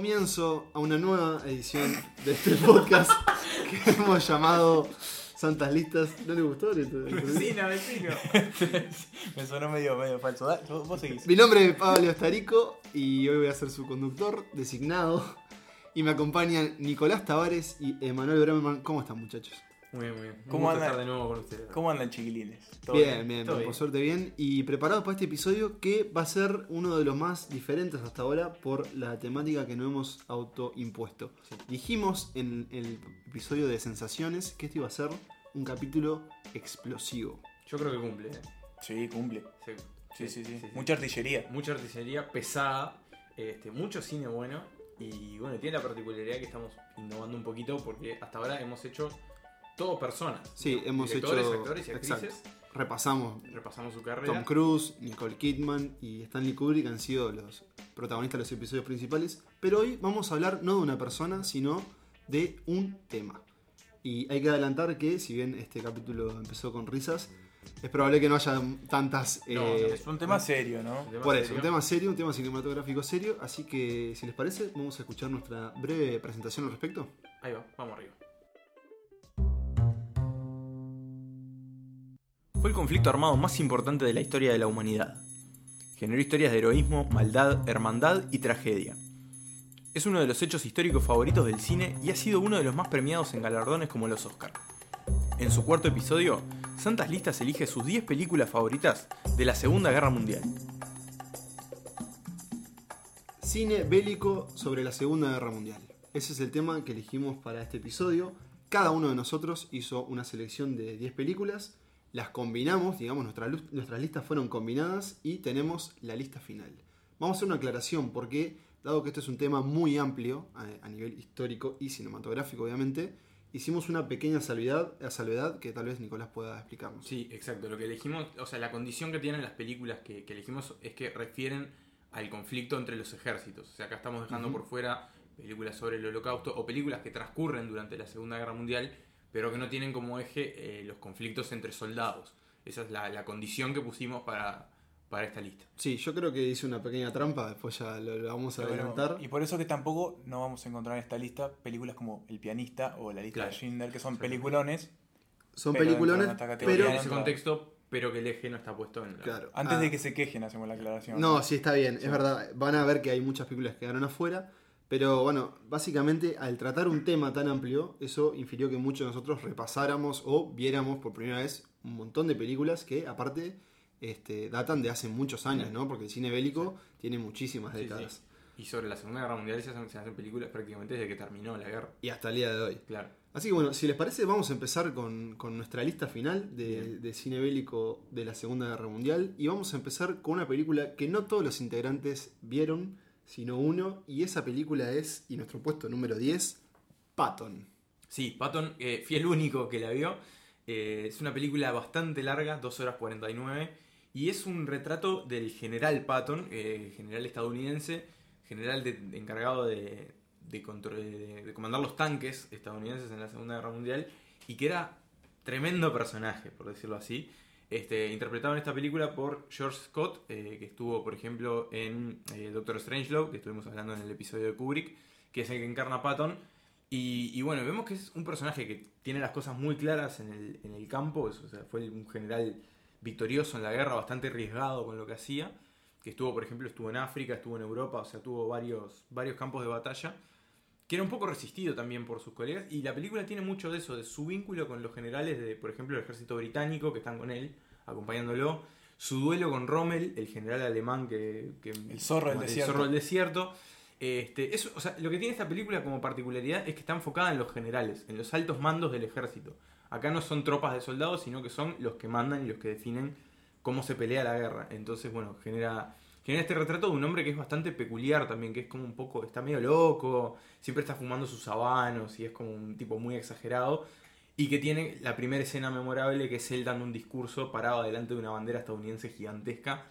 comienzo a una nueva edición de este podcast que hemos llamado Santas Listas. ¿No le gustó? Vecina, vecino. Me sonó medio, medio falso. Da- Vos seguís. Mi nombre es Pablo Estarico y hoy voy a ser su conductor designado. Y me acompañan Nicolás Tavares y Emanuel Bremerman. ¿Cómo están, muchachos? Muy bien, muy bien. ¿Cómo ¿Cómo anda? estar de nuevo con ustedes? ¿Cómo andan chiquilines? ¿Todo Bien, bien, Todo por bien. suerte bien. Y preparados para este episodio que va a ser uno de los más diferentes hasta ahora por la temática que no hemos autoimpuesto. Dijimos en el episodio de sensaciones que este iba a ser un capítulo explosivo. Yo creo que cumple. ¿eh? Sí, cumple. Sí, Sí, sí, sí. Mucha artillería. Mucha artillería pesada, este, mucho cine bueno. Y bueno, tiene la particularidad que estamos innovando un poquito porque hasta ahora hemos hecho todo personas. Sí, ¿no? hemos hecho- actores y actrices. exacto. Repasamos. Repasamos su carrera. Tom Cruise, Nicole Kidman y Stanley Kubrick han sido los protagonistas de los episodios principales. Pero hoy vamos a hablar no de una persona, sino de un tema. Y hay que adelantar que, si bien este capítulo empezó con risas, es probable que no haya tantas. No, no, eh, Es un tema serio, ¿no? Por eso, serio. un tema serio, un tema cinematográfico serio. Así que, si les parece, vamos a escuchar nuestra breve presentación al respecto. Ahí va, vamos arriba. Fue el conflicto armado más importante de la historia de la humanidad. Generó historias de heroísmo, maldad, hermandad y tragedia. Es uno de los hechos históricos favoritos del cine y ha sido uno de los más premiados en galardones como los Oscar. En su cuarto episodio, Santas Listas elige sus 10 películas favoritas de la Segunda Guerra Mundial. Cine bélico sobre la Segunda Guerra Mundial. Ese es el tema que elegimos para este episodio. Cada uno de nosotros hizo una selección de 10 películas, las combinamos, digamos, nuestra nuestras listas fueron combinadas y tenemos la lista final. Vamos a hacer una aclaración porque, dado que esto es un tema muy amplio a, a nivel histórico y cinematográfico, obviamente, hicimos una pequeña salvedad, salvedad que tal vez Nicolás pueda explicarnos. Sí, exacto. Lo que elegimos, o sea, la condición que tienen las películas que, que elegimos es que refieren al conflicto entre los ejércitos. O sea, acá estamos dejando por fuera películas sobre el holocausto o películas que transcurren durante la Segunda Guerra Mundial, pero que no tienen como eje eh, los conflictos entre soldados. Esa es la, la condición que pusimos para, para esta lista. Sí, yo creo que hice una pequeña trampa, después ya lo, lo vamos a adelantar. y por eso que tampoco no vamos a encontrar en esta lista películas como El pianista o La lista Claro. de Schindler, que son peliculones. Son pero peliculones, pero... en ese contexto, pero que el eje no está puesto en la... Claro. Antes Ah. de que se quejen, hacemos la aclaración. No, sí, está bien, Sí. es verdad. Van a ver que hay muchas películas que quedaron afuera. Pero bueno, básicamente al tratar un tema tan amplio, eso infirió que muchos de nosotros repasáramos o viéramos por primera vez un montón de películas que aparte este, datan de hace muchos años, ¿no? Porque el cine bélico tiene muchísimas décadas. sí. Y sobre la Segunda Guerra Mundial se hacen, se hacen películas prácticamente desde que terminó la guerra. Y hasta el día de hoy. Claro. Así que bueno, si les parece, vamos a empezar con, con nuestra lista final de, de cine bélico de la Segunda Guerra Mundial. Y vamos a empezar con una película que no todos los integrantes vieron, sino uno. Y esa película es, y nuestro puesto número 10, Patton. Sí, Patton, fui el único que la vio. Eh, es una película bastante larga, 2 horas 49. Y es un retrato del general Patton, eh, general estadounidense, general de- encargado de, de, contro- de- de comandar los tanques estadounidenses en la Segunda Guerra Mundial. Y que era tremendo personaje, por decirlo así. Este, interpretado en esta película por George Scott, eh, que estuvo, por ejemplo, en eh, Doctor Strangelove, que estuvimos hablando en el episodio de Kubrick, que es el que encarna Patton. Y, bueno, vemos que es un personaje que tiene las cosas muy claras en el, en el campo. fue un general victorioso en la guerra, bastante arriesgado con lo que hacía. Que estuvo, por ejemplo, estuvo en África, estuvo en Europa, o sea, tuvo varios, varios campos de batalla. Que era un poco resistido también por sus colegas. Y la película tiene mucho de eso, de su vínculo con los generales de, por ejemplo, el ejército británico que están con él, acompañándolo. Su duelo con Rommel, el general alemán que. que- El zorro del el desierto. zorro del desierto. Este, eso, o sea, lo que tiene esta película como particularidad es que está enfocada en los generales, en los altos mandos del ejército. Acá no son tropas de soldados, sino que son los que mandan y los que definen cómo se pelea la guerra. Entonces, bueno, genera, genera este retrato de un hombre que es bastante peculiar también, que es como un poco, está medio loco, siempre está fumando sus habanos y es como un tipo muy exagerado. Y que tiene la primera escena memorable que es él dando un discurso parado delante de una bandera estadounidense gigantesca,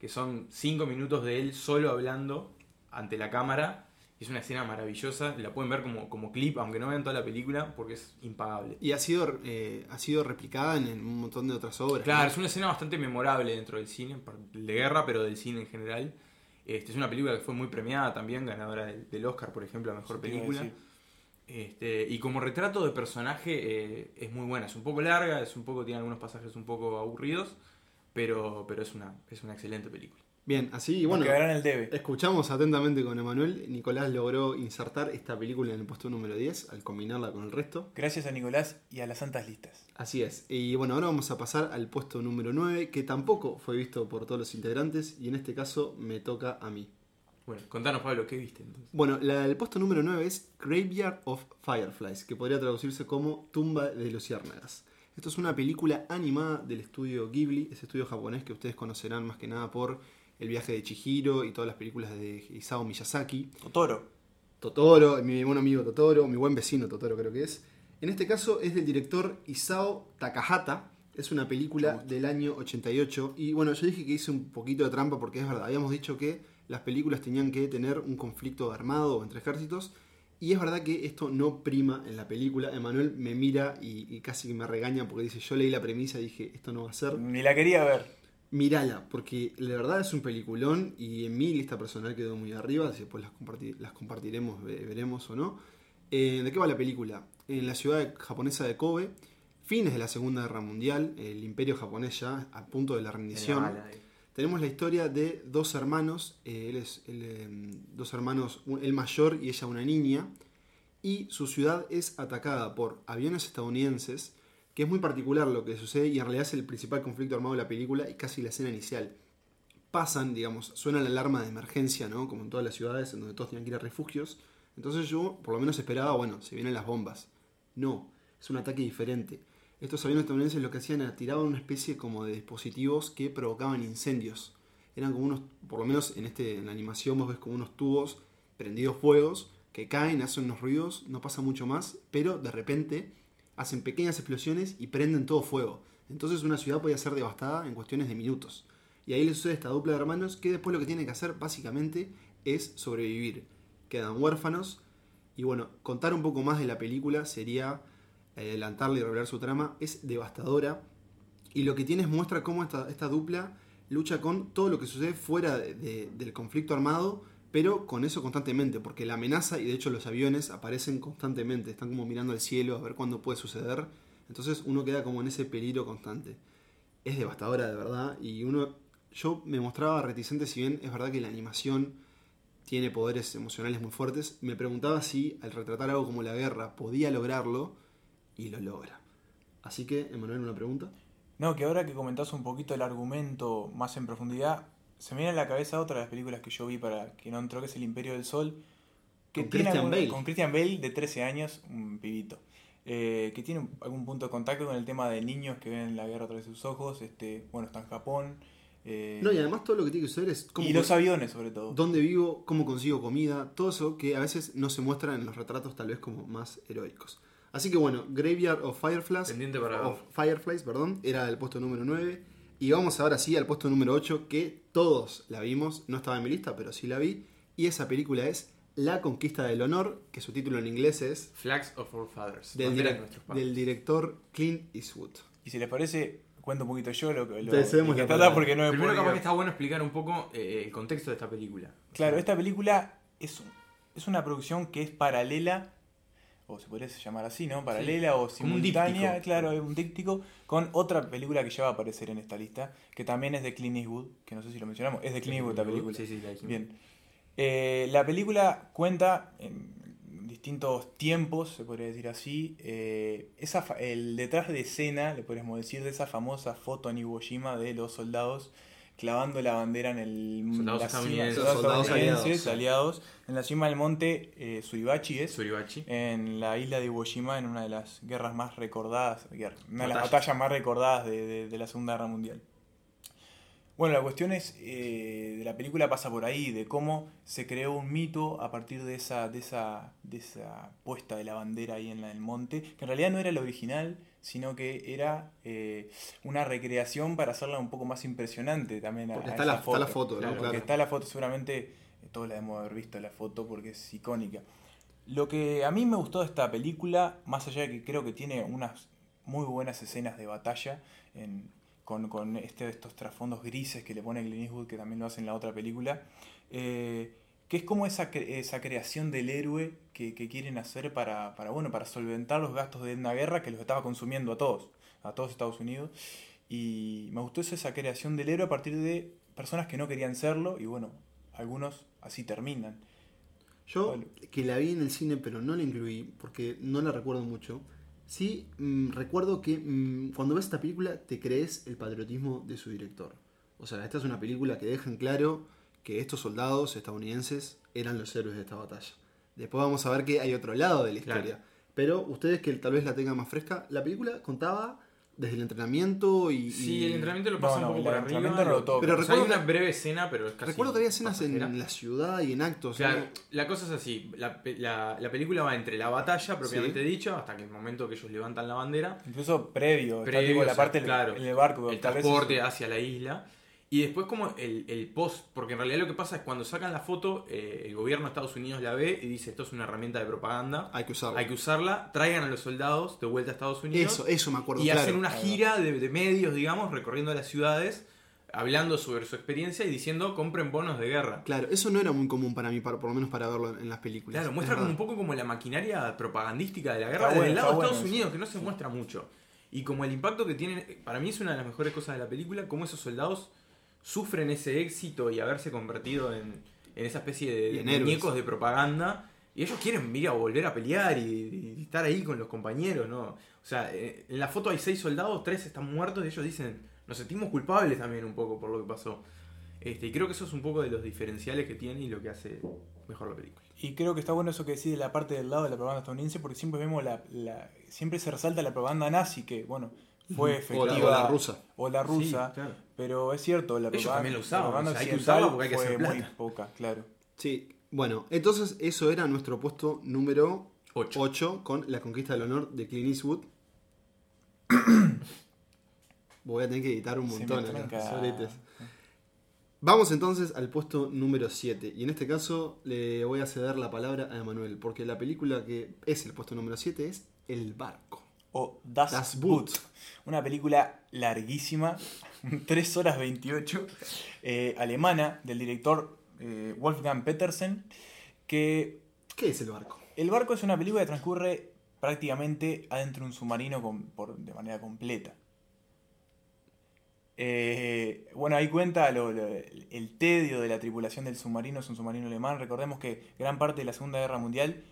que son cinco minutos de él solo hablando ante la cámara. Es una escena maravillosa, la pueden ver como, como clip, aunque no vean toda la película, porque es impagable. Y ha sido, eh, ha sido replicada en, un montón de otras obras. Claro, ¿no? es una escena bastante memorable dentro del cine, de guerra, pero del cine en general. Este, es una película que fue muy premiada también, ganadora del, del Oscar, por ejemplo, a Mejor Película. Este, y como retrato de personaje eh, es muy buena, es un poco larga, es un poco, tiene algunos pasajes un poco aburridos, pero, pero es, una, es una excelente película. Bien, así, y bueno, el debe. escuchamos atentamente con Emanuel. Nicolás logró insertar esta película en el puesto número 10 al combinarla con el resto. Gracias a Nicolás y a las santas listas. Así es. Y bueno, ahora vamos a pasar al puesto número 9, que tampoco fue visto por todos los integrantes, y en este caso me toca a mí. Bueno, contanos Pablo, ¿qué viste entonces? Bueno, la- el puesto número 9 es Graveyard of Fireflies, que podría traducirse como Tumba de Luciérnagas. Esto es una película animada del estudio Ghibli, ese estudio japonés que ustedes conocerán más que nada por El viaje de Chihiro y todas las películas de Isao Miyazaki. Totoro. Totoro, mi buen amigo Totoro, mi buen vecino Totoro creo que es. En este caso es del director Isao Takahata. Es una película del año 88. Y bueno, yo dije que hice un poquito de trampa porque es verdad. Habíamos dicho que las películas tenían que tener un conflicto armado entre ejércitos. Y es verdad que esto no prima en la película. Emanuel me mira y, y casi que me regaña porque dice, yo leí la premisa y dije, esto no va a ser. Ni la quería ver. Mírala, porque la verdad es un peliculón y en mi lista personal quedó muy arriba, después las, comparti- las compartiremos, ve- veremos o no. Eh, ¿De qué va la película? En la ciudad japonesa de Kobe, fines de la Segunda Guerra Mundial, el imperio japonés ya a punto de la rendición. Tenemos la historia de dos hermanos, eh, él es él, eh, dos hermanos, él mayor y ella una niña, y su ciudad es atacada por aviones estadounidenses, que es muy particular lo que sucede y en realidad es el principal conflicto armado de la película y casi la escena inicial. Pasan, digamos, suena la alarma de emergencia, ¿no? Como en todas las ciudades en donde todos tenían que ir a refugios. Entonces yo por lo menos esperaba, bueno, se vienen las bombas. No, es un ataque diferente. Estos aviones estadounidenses lo que hacían era tiraban una especie como de dispositivos que provocaban incendios. Eran como unos, por lo menos en, este, en la animación vos ves como unos tubos prendidos fuegos que caen, hacen unos ruidos, no pasa mucho más, pero de repente hacen pequeñas explosiones y prenden todo fuego. Entonces una ciudad podía ser devastada en cuestiones de minutos. Y ahí le sucede esta dupla de hermanos que después lo que tienen que hacer básicamente es sobrevivir. Quedan huérfanos y bueno, contar un poco más de la película sería eh, adelantarle y revelar su trama. Es devastadora y lo que tiene es muestra cómo esta, esta dupla lucha con todo lo que sucede fuera de- de- del conflicto armado, pero con eso constantemente, porque la amenaza y de hecho los aviones aparecen constantemente, están como mirando al cielo a ver cuándo puede suceder. Entonces uno queda como en ese peligro constante. Es devastadora de verdad y uno yo me mostraba reticente si bien es verdad que la animación tiene poderes emocionales muy fuertes, me preguntaba si al retratar algo como la guerra podía lograrlo y lo logra. Así que, Emanuel, una pregunta. No, que ahora que comentás un poquito el argumento más en profundidad, se me viene a la cabeza otra de las películas que yo vi para que no entró, que es El Imperio del Sol. Que Con tiene Christian algún- Bale. Con Christian Bale, de 13 años, un pibito. eh, que tiene algún punto de contacto con el tema de niños que ven la guerra a través de sus ojos. Este, bueno, está en Japón. eh, No, y además todo lo que tiene que suceder es cómo, y los aviones, sobre todo. dónde vivo, cómo consigo comida, todo eso que a veces no se muestra en los retratos tal vez como más heroicos. Así que bueno, Graveyard of Fireflies, Pendiente para of Fireflies, perdón, era el puesto número 9. Y vamos ahora sí al puesto número 8, que todos la vimos, no estaba en mi lista, pero sí la vi. Y esa película es La Conquista del Honor, que su título en inglés es Flags of Our Fathers. del, director Clint Eastwood. Y si les parece, cuento un poquito yo lo que lo, que la trata porque no me Primero puedo capaz que está bueno explicar un poco eh, el contexto de esta película. Claro, esta película es, es una producción que es paralela, o se podría llamar así, ¿no? Paralela o simultánea, claro, un díptico, con otra película que ya va a aparecer en esta lista, que también es de Clint Eastwood, que no sé si lo mencionamos, es de Clint Eastwood esta película. Sí, sí, la dijimos. Bien. Eh, la película cuenta en distintos tiempos, se podría decir así, eh, esa el detrás de escena, le podríamos decir, de esa famosa foto en Iwo Jima de los soldados clavando la bandera en el Soldados la cima- estadounidenses. soldados Soldados estadounidenses, aliados. aliados, en la cima del monte eh, Suribachi es, Suribachi. en la isla de Iwo Jima, en una de las guerras más recordadas, guerra- una de las Batallas. más recordadas de, de- de la Segunda Guerra Mundial. Bueno, la cuestión es, eh, de la película pasa por ahí, de cómo se creó un mito a partir de esa, de esa, de esa puesta de la bandera ahí en la- el monte, que en realidad no era el original, sino que era eh, una recreación para hacerla un poco más impresionante también. a- Porque a está la, está la foto, ¿no? Claro, porque Claro. está la foto, seguramente eh, todos la debemos haber visto la foto porque es icónica. Lo que a mí me gustó de esta película, más allá de que creo que tiene unas muy buenas escenas de batalla, en- con, con este, estos trasfondos grises que le pone Clint Eastwood, que también lo hace en la otra película, eh, que es como esa, cre- esa creación del héroe que, que quieren hacer para, para, bueno, para solventar los gastos de una guerra que los estaba consumiendo a todos, a todos Estados Unidos. Y me gustó esa creación del héroe a partir de personas que no querían serlo y bueno, algunos así terminan. Yo, Vale. que la vi en el cine, pero no la incluí porque no la recuerdo mucho. Sí, mm, recuerdo que mm, cuando ves esta película te crees el patriotismo de su director. O sea, esta es una película que deja en claro que estos soldados estadounidenses eran los héroes de esta batalla. Después vamos a ver que hay otro lado de la Claro. historia. Pero ustedes que tal vez la tengan más fresca, la película contaba desde el entrenamiento y... Sí, y- el entrenamiento lo pasa no, un el poco por arriba. entrenamiento no lo toca. Pero o sea, hay recuerdo una breve escena, pero es casi Recuerdo que había escenas pasajera. en la ciudad y en actos. Claro, ¿no? la cosa es así, la, pe- la- la película va entre la batalla propiamente Sí. dicha, hasta que el momento que ellos levantan la bandera, Incluso previo, está Previo, o la sea, parte del- claro, en el barco. el transporte es- hacia la isla, y después como el, el post, porque en realidad lo que pasa es cuando sacan la foto, eh, el gobierno de Estados Unidos la ve y dice esto es una herramienta de propaganda, Hay que usarlo. hay que usarla, traigan a los soldados de vuelta a Estados Unidos. Eso, eso me acuerdo. y claro. hacen una gira de, de medios, digamos, recorriendo las ciudades, hablando sobre su experiencia y diciendo compren bonos de guerra. Claro, eso no era muy común para mí, para- por lo menos para verlo en las películas. Claro, Es muestra como un poco como la maquinaria propagandística de la guerra bueno, el lado de Estados. Unidos, que no se muestra mucho. Y como el impacto que tienen, para mí es una de las mejores cosas de la película, cómo esos soldados sufren ese éxito y haberse convertido en, en esa especie de, muñecos de propaganda. Y ellos quieren ir a volver a pelear y, y estar ahí con los compañeros, ¿no? O sea, eh, en la foto hay seis soldados, tres están muertos y ellos dicen, nos sentimos culpables también un poco por lo que pasó. Este, y creo que eso es un poco de los diferenciales que tiene y lo que hace mejor la película. Y creo que está bueno eso que decís de la parte del lado de la propaganda estadounidense, porque siempre vemos la, la- siempre se resalta la propaganda nazi, que bueno, fue O efectiva. la, o la rusa. o la rusa, Sí, claro. pero es cierto, la Ellos propaganda, también lo usaban, la propaganda o sea, hay que usarla porque hay que fue hacer muy poca, claro. Sí, bueno, entonces eso era nuestro puesto número Ocho. 8 con la conquista del honor de Clint Eastwood. Voy a tener que editar un montón acá. Vamos entonces al puesto número 7. Y en este caso le voy a ceder la palabra a Emanuel, porque la película que es el puesto número 7 es El Barco. O Das, Das Boot. Boot. Una película larguísima, 3 horas 28, eh, alemana, del director eh, Wolfgang Petersen, que ¿Qué es El Barco? El barco es una película que transcurre prácticamente adentro de un submarino con- por- de manera completa. Eh, bueno, ahí cuenta lo- lo- el tedio de la tripulación del submarino, es un submarino alemán. Recordemos que gran parte de la Segunda Guerra Mundial,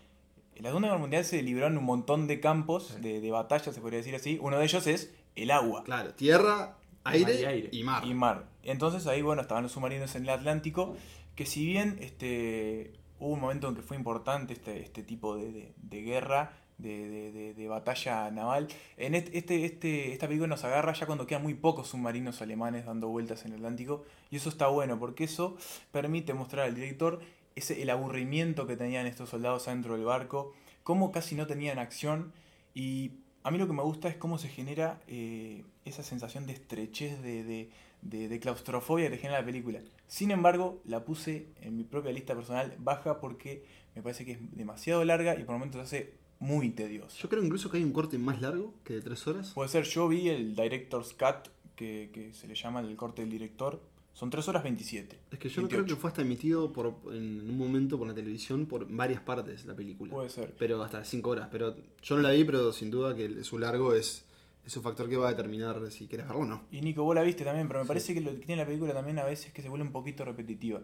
la Segunda Guerra Mundial se libró en un montón de campos de, de batalla, se podría decir así. Uno de ellos es el agua Claro, tierra, aire, y aire. y mar. y mar. Entonces ahí, bueno, estaban los submarinos en el Atlántico, que si bien este, hubo un momento en que fue importante este, este tipo de, de- de guerra, de, de- de- de batalla naval, en este, este, este- esta película nos agarra ya cuando quedan muy pocos submarinos alemanes dando vueltas en el Atlántico, y eso está bueno, porque eso permite mostrar al director ese, el aburrimiento que tenían estos soldados adentro del barco, cómo casi no tenían acción, y a mí lo que me gusta es cómo se genera eh, esa sensación de estrechez, de, de- de- de claustrofobia que genera la película. Sin embargo, la puse en mi propia lista personal baja porque me parece que es demasiado larga y por momentos hace muy tedioso. Yo creo incluso que hay un corte más largo que de 3 horas. Puede ser, yo vi el Director's Cut, que, que se le llama el corte del director, son 3 horas 27. Es que yo no creo 28. que fue hasta emitido por, en un momento por la televisión por varias partes la película. Puede ser. Pero hasta 5 horas. Pero yo no la vi, pero sin duda que su largo es, es un factor que va a determinar si quieres verlo o no. Y Nico, vos la viste también, pero me parece que lo que tiene la película también a veces es que se vuelve un poquito repetitiva.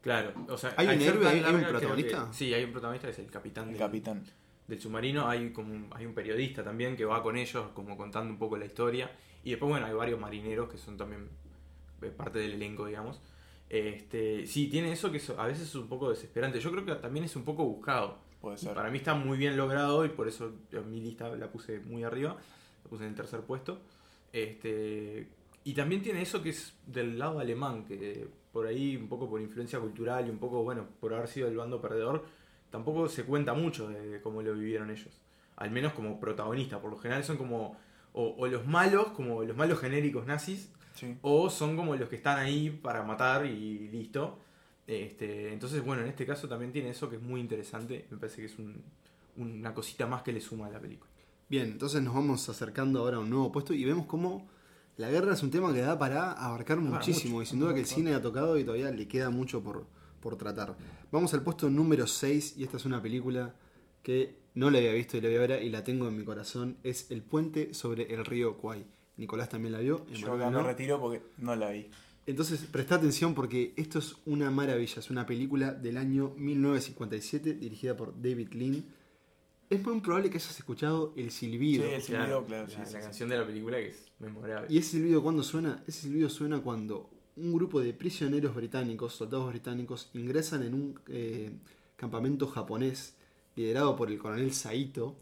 Claro, o sea, ¿Hay un héroe? tan ¿Hay un protagonista? que- sí, hay un protagonista que es el capitán, El del, capitán. del submarino. Hay como un, hay un periodista también que va con ellos, como contando un poco la historia. Y después, bueno, hay varios marineros que son también parte del elenco, digamos. Este, sí, tiene eso que a veces es un poco desesperante. Yo creo que también es un poco buscado. Puede ser. Para mí está muy bien logrado y por eso en mi lista la puse muy arriba, la puse en el tercer puesto. Este, y también tiene eso que es del lado alemán, que por ahí un poco por influencia cultural y un poco, bueno, por haber sido el bando perdedor, tampoco se cuenta mucho de cómo lo vivieron ellos. Al menos como protagonistas, por lo general son como o, o los malos, como los malos genéricos nazis, Sí. o son como los que están ahí para matar y listo. Este, entonces, bueno, en este caso también tiene eso que es muy interesante. Me parece que es un- una cosita más que le suma a la película. Bien, entonces nos vamos acercando ahora a un nuevo puesto y vemos cómo la guerra es un tema que da para abarcar muchísimo. mucho, y sin duda que el cine ha tocado y todavía le queda mucho por, por tratar. Vamos al puesto número 6 y esta es una película que no la había visto y la voy a ver y la tengo en mi corazón. Es El puente sobre el río Kwai. Nicolás también la vio. Yo acá me no. retiro porque no la vi. Entonces, presta atención porque esto es una maravilla. Es una película del año 1957 dirigida por David Lean. Es muy probable que hayas escuchado El Silbido. Sí, el silbido, claro, sí, la, sí, la sí. canción de la película que es memorable. ¿Y ese silbido cuándo suena? Ese silbido suena cuando un grupo de prisioneros británicos, soldados británicos, ingresan en un eh, campamento japonés liderado por el coronel Saito,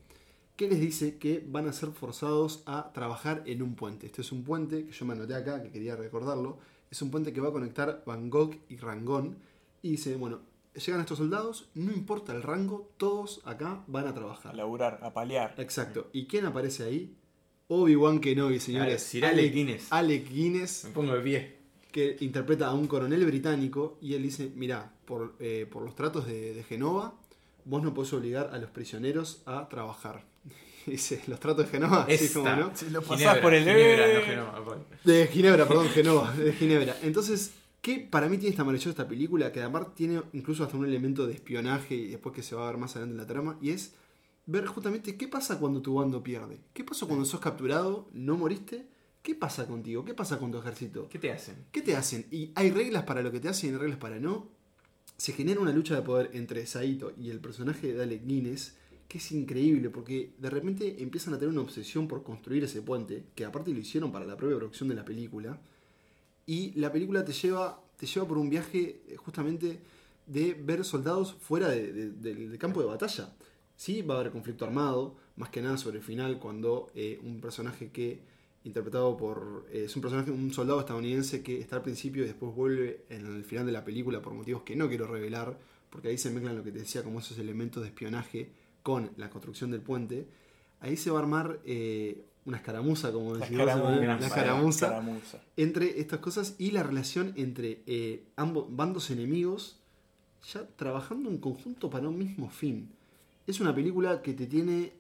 que les dice que van a ser forzados a trabajar en un puente. Este es un puente que yo me anoté acá, que quería recordarlo. Es un puente que va a conectar Bangkok y Rangón. Y dice, bueno, llegan estos soldados, no importa el rango, todos acá van a trabajar. A laburar, a paliar. Exacto. ¿Y quién aparece ahí? Obi-Wan Kenobi, señores. Sir Alec Guinness. Alec Guinness, Me pongo de pie. que interpreta a un coronel británico y él dice, mirá, por, eh, por los tratos de, de Genova, vos no podés obligar a los prisioneros a trabajar. dice, los tratos de Genova, sí, como no. Si lo pasás Ginebra, por el Ginebra, eh, no Genova, perdón. De Ginebra, perdón, Genova, de Ginebra. Entonces, ¿qué para mí tiene esta maravillosa esta película? Que además tiene incluso hasta un elemento de espionaje y después que se va a ver más adelante en la trama, y es ver justamente qué pasa cuando tu bando pierde. ¿Qué pasa cuando sos capturado, no moriste? ¿Qué pasa contigo? ¿Qué pasa con tu ejército? ¿Qué te hacen? ¿Qué te hacen? Y hay reglas para lo que te hacen y hay reglas para no. Se genera una lucha de poder entre Saito y el personaje de Alec Guinness que es increíble porque de repente empiezan a tener una obsesión por construir ese puente, que aparte lo hicieron para la propia producción de la película. Y la película te lleva, te lleva por un viaje eh, justamente de ver soldados fuera de- de- del del campo de batalla. Sí, va a haber conflicto armado, más que nada sobre el final, cuando eh, un personaje que, interpretado por, eh, es un personaje, un soldado estadounidense que está al principio y después vuelve en el final de la película por motivos que no quiero revelar, porque ahí se mezclan lo que te decía, como esos elementos de espionaje con la construcción del puente. Ahí se va a armar eh, una escaramuza, como decimos, la escaramuza escaramuza. entre estas cosas y la relación entre eh, ambos bandos enemigos ya trabajando en conjunto para un mismo fin. Es una película que te tiene,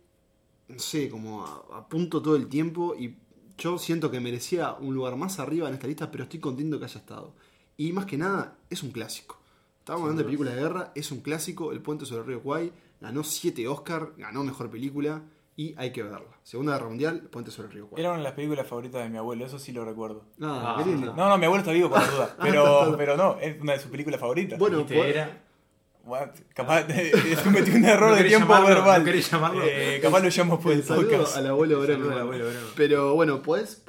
no sé, como a, a punto todo el tiempo y yo siento que merecía un lugar más arriba en esta lista, pero estoy contento que haya estado. Y más que nada, es un clásico. Estábamos hablando de películas de guerra, es un clásico, El puente sobre el río Kwai, ganó 7 Oscar, ganó Mejor Película y hay que verla. Segunda Guerra Mundial, puente sobre el río Kwai. Era una de las películas favoritas de mi abuelo, eso sí lo recuerdo. Ah, Ah, qué lindo. No, no, mi abuelo está vivo por la duda. Pero, pero no, es una de sus películas favoritas. Bueno, pues- era. What? Capaz es cometí un error ¿No de tiempo llamarlo? verbal. ¿No querés llamarlo? Eh, capaz lo llamo por el podcast. al abuelo. Pero bueno, podés